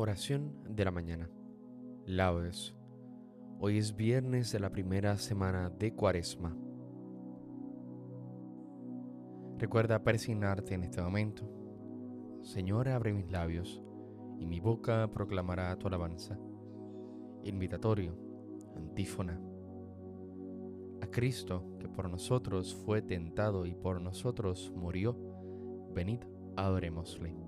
Oración de la mañana. Laudes. Hoy es viernes de la primera semana de Cuaresma. Recuerda persignarte en este momento. Señor, abre mis labios y mi boca proclamará tu alabanza. Invitatorio, antífona. A Cristo, que por nosotros fue tentado y por nosotros murió, venid, adorémosle.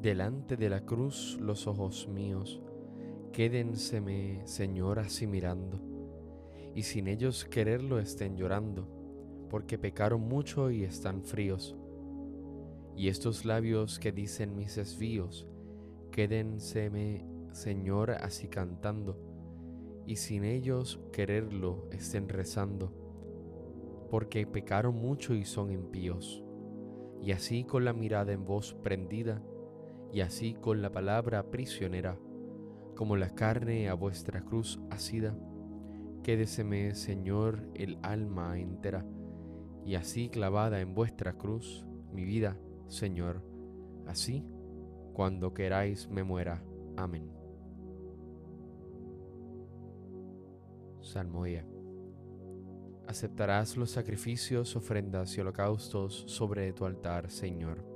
Delante de la cruz los ojos míos, quédenseme, Señor, así mirando, y sin ellos quererlo estén llorando, porque pecaron mucho y están fríos. Y estos labios que dicen mis desvíos, quédenseme, Señor, así cantando, y sin ellos quererlo estén rezando, porque pecaron mucho y son impíos. Y así con la mirada en voz prendida, y así con la palabra prisionera, como la carne a vuestra cruz asida, quédeseme, Señor, el alma entera, y así clavada en vuestra cruz mi vida, Señor, así cuando queráis me muera. Amén. Salmodia. Aceptarás los sacrificios, ofrendas y holocaustos sobre tu altar, Señor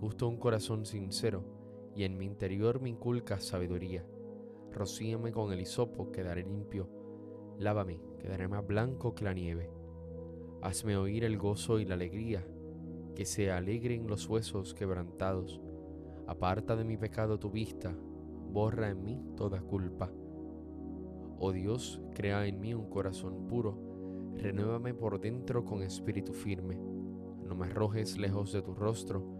Te gusta un corazón sincero, y en mi interior me inculcas sabiduría. Rocíame con el hisopo, quedaré limpio. Lávame, quedaré más blanco que la nieve. Hazme oír el gozo y la alegría, que se alegren los huesos quebrantados. Aparta de mi pecado tu vista, borra en mí toda culpa. Oh Dios, crea en mí un corazón puro, renuévame por dentro con espíritu firme. No me arrojes lejos de tu rostro,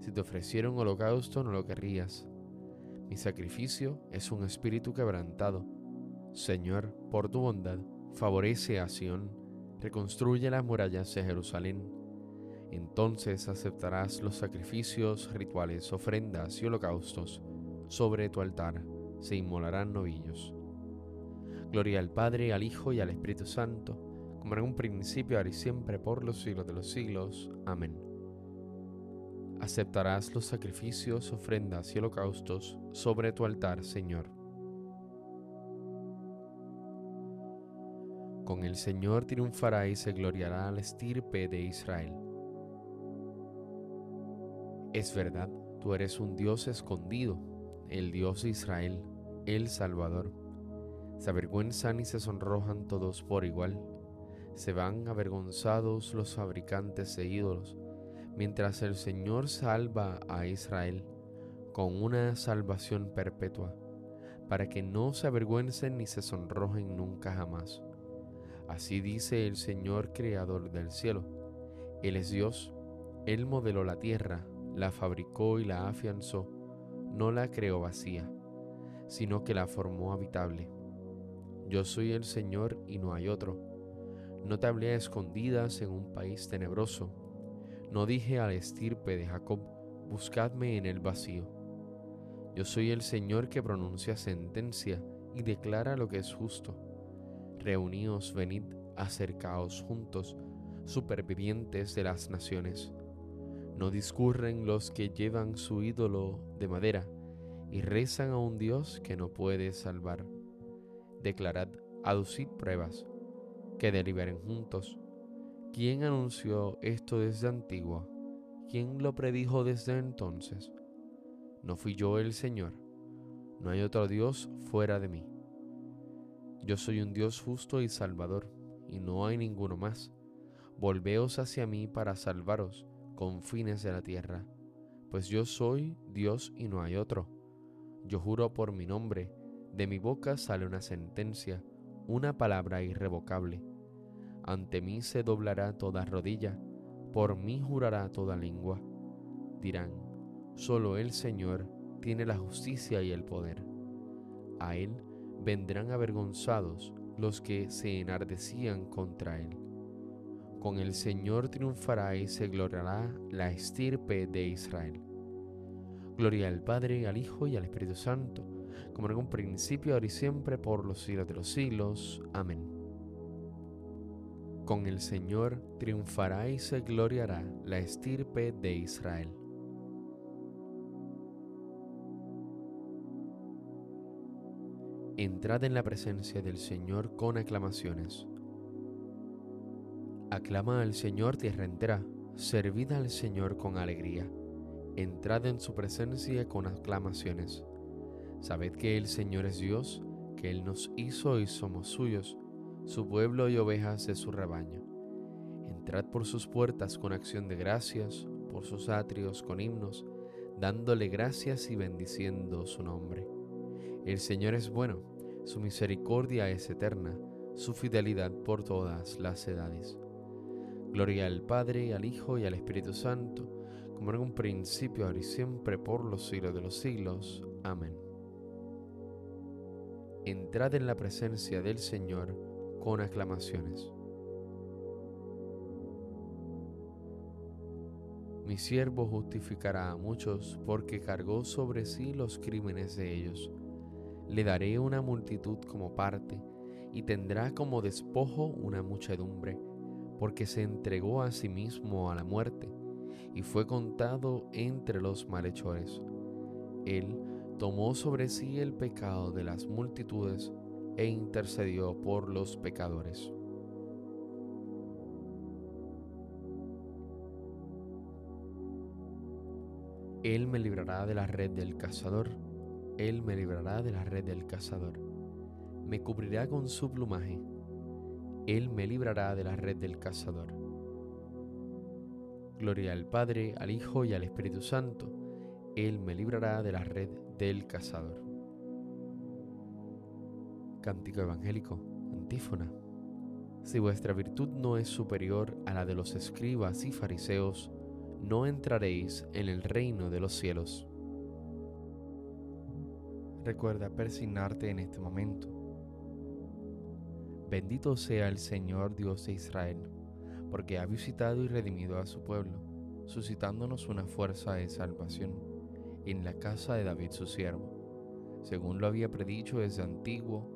Si te ofrecieron holocausto, no lo querrías. Mi sacrificio es un espíritu quebrantado. Señor, por tu bondad, favorece a Sión, reconstruye las murallas de Jerusalén. Entonces aceptarás los sacrificios, rituales, ofrendas y holocaustos sobre tu altar se inmolarán novillos. Gloria al Padre, al Hijo y al Espíritu Santo, como en un principio, ahora y siempre, por los siglos de los siglos. Amén. Aceptarás los sacrificios, ofrendas y holocaustos sobre tu altar, Señor. Con el Señor triunfará y se gloriará la estirpe de Israel. Es verdad, tú eres un Dios escondido el Dios de Israel, el Salvador. Se avergüenzan y se sonrojan todos por igual. Se van avergonzados los fabricantes de ídolos, mientras el Señor salva a Israel con una salvación perpetua, para que no se avergüencen ni se sonrojen nunca jamás. Así dice el Señor Creador del cielo. Él es Dios, Él modeló la tierra, la fabricó y la afianzó no la creó vacía, sino que la formó habitable. Yo soy el Señor y no hay otro. No te hablé a escondidas en un país tenebroso. No dije al estirpe de Jacob, buscadme en el vacío. Yo soy el Señor que pronuncia sentencia y declara lo que es justo. Reuníos, venid, acercaos juntos, supervivientes de las naciones no discurren los que llevan su ídolo de madera y rezan a un Dios que no puede salvar. Declarad, aducid pruebas, que deliberen juntos. ¿Quién anunció esto desde antiguo? ¿Quién lo predijo desde entonces? ¿No fui yo el Señor? No hay otro Dios fuera de mí. Yo soy un Dios justo y salvador, y no hay ninguno más. Volveos hacia mí para salvaros confines de la tierra, pues yo soy Dios y no hay otro. Yo juro por mi nombre, de mi boca sale una sentencia, una palabra irrevocable. Ante mí se doblará toda rodilla, por mí jurará toda lengua. Dirán, solo el Señor tiene la justicia y el poder. A Él vendrán avergonzados los que se enardecían contra Él con el Señor triunfará y se gloriará la estirpe de Israel. Gloria al Padre, al Hijo y al Espíritu Santo, como en un principio, ahora y siempre, por los siglos de los siglos. Amén. Con el Señor triunfará y se gloriará la estirpe de Israel. Entrad en la presencia del Señor con aclamaciones Aclama al Señor tierra entera, servid al Señor con alegría, entrad en su presencia con aclamaciones. Sabed que el Señor es Dios, que Él nos hizo y somos suyos, su pueblo y ovejas de su rebaño. Entrad por sus puertas con acción de gracias, por sus atrios con himnos, dándole gracias y bendiciendo su nombre. El Señor es bueno, su misericordia es eterna, su fidelidad por todas las edades. Gloria al Padre, al Hijo y al Espíritu Santo, como en un principio, ahora y siempre, por los siglos de los siglos. Amén. entrad en la presencia del Señor con aclamaciones. Mi siervo justificará a muchos porque cargó sobre sí los crímenes de ellos. Le daré una multitud como parte y tendrá como despojo una muchedumbre, porque se entregó a sí mismo a la muerte y fue contado entre los malhechores. Él tomó sobre sí el pecado de las multitudes e intercedió por los pecadores. Él me librará de la red del cazador, Él me librará de la red del cazador, me cubrirá con su plumaje, Él me librará de la red del cazador. Gloria al Padre, al Hijo y al Espíritu Santo, Él me librará de la red del cazador. Cántico evangélico, antífona. Si vuestra virtud no es superior a la de los escribas y fariseos, no entraréis en el reino de los cielos. Recuerda persignarte en este momento. Bendito sea el Señor Dios de Israel, porque ha visitado y redimido a su pueblo, suscitándonos una fuerza de salvación en la casa de David su siervo, según lo había predicho desde antiguo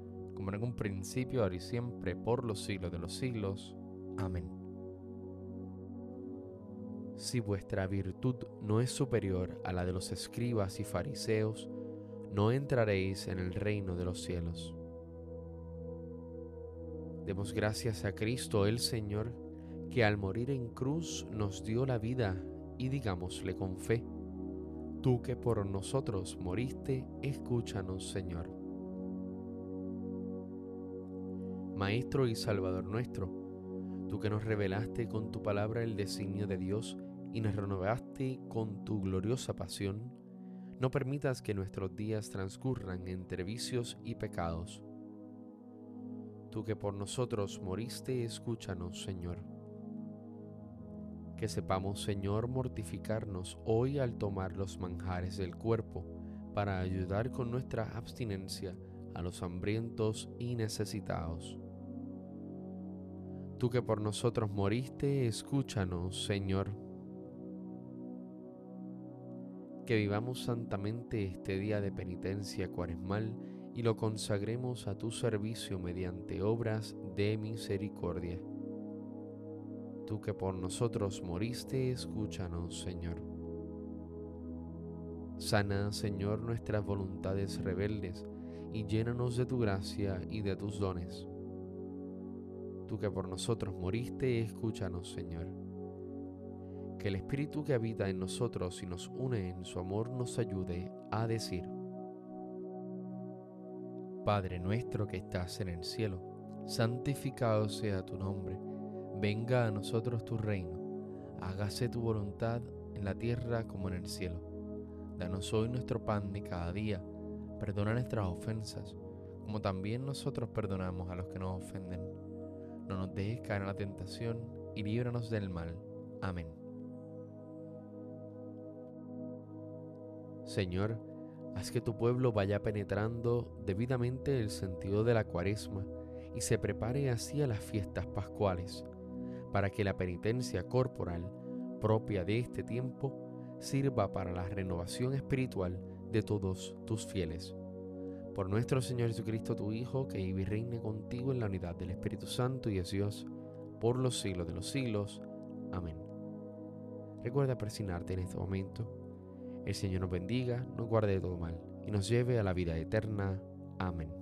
como en un principio, ahora y siempre, por los siglos de los siglos. Amén. Si vuestra virtud no es superior a la de los escribas y fariseos, no entraréis en el reino de los cielos. Demos gracias a Cristo el Señor, que al morir en cruz nos dio la vida, y digámosle con fe, Tú que por nosotros moriste, escúchanos, Señor. Maestro y Salvador nuestro, tú que nos revelaste con tu palabra el designio de Dios y nos renovaste con tu gloriosa pasión, no permitas que nuestros días transcurran entre vicios y pecados. Tú que por nosotros moriste, escúchanos, Señor que sepamos, Señor, mortificarnos hoy al tomar los manjares del cuerpo, para ayudar con nuestra abstinencia a los hambrientos y necesitados. Tú que por nosotros moriste, escúchanos, Señor. Que vivamos santamente este día de penitencia cuaresmal y lo consagremos a tu servicio mediante obras de misericordia tú que por nosotros moriste, escúchanos, Señor. Sana, Señor, nuestras voluntades rebeldes y llénanos de tu gracia y de tus dones. Tú que por nosotros moriste, escúchanos, Señor. Que el Espíritu que habita en nosotros y nos une en su amor nos ayude a decir, Padre nuestro que estás en el cielo, santificado sea tu nombre Venga a nosotros tu reino, hágase tu voluntad en la tierra como en el cielo. Danos hoy nuestro pan de cada día, perdona nuestras ofensas, como también nosotros perdonamos a los que nos ofenden. No nos dejes caer en la tentación y líbranos del mal. Amén. Señor, haz que tu pueblo vaya penetrando debidamente el sentido de la cuaresma y se prepare así a las fiestas pascuales para que la penitencia corporal propia de este tiempo sirva para la renovación espiritual de todos tus fieles. Por nuestro Señor Jesucristo, tu Hijo, que vive y reine contigo en la unidad del Espíritu Santo y es Dios, por los siglos de los siglos. Amén. Recuerda presionarte en este momento. El Señor nos bendiga, nos guarde de todo mal y nos lleve a la vida eterna. Amén.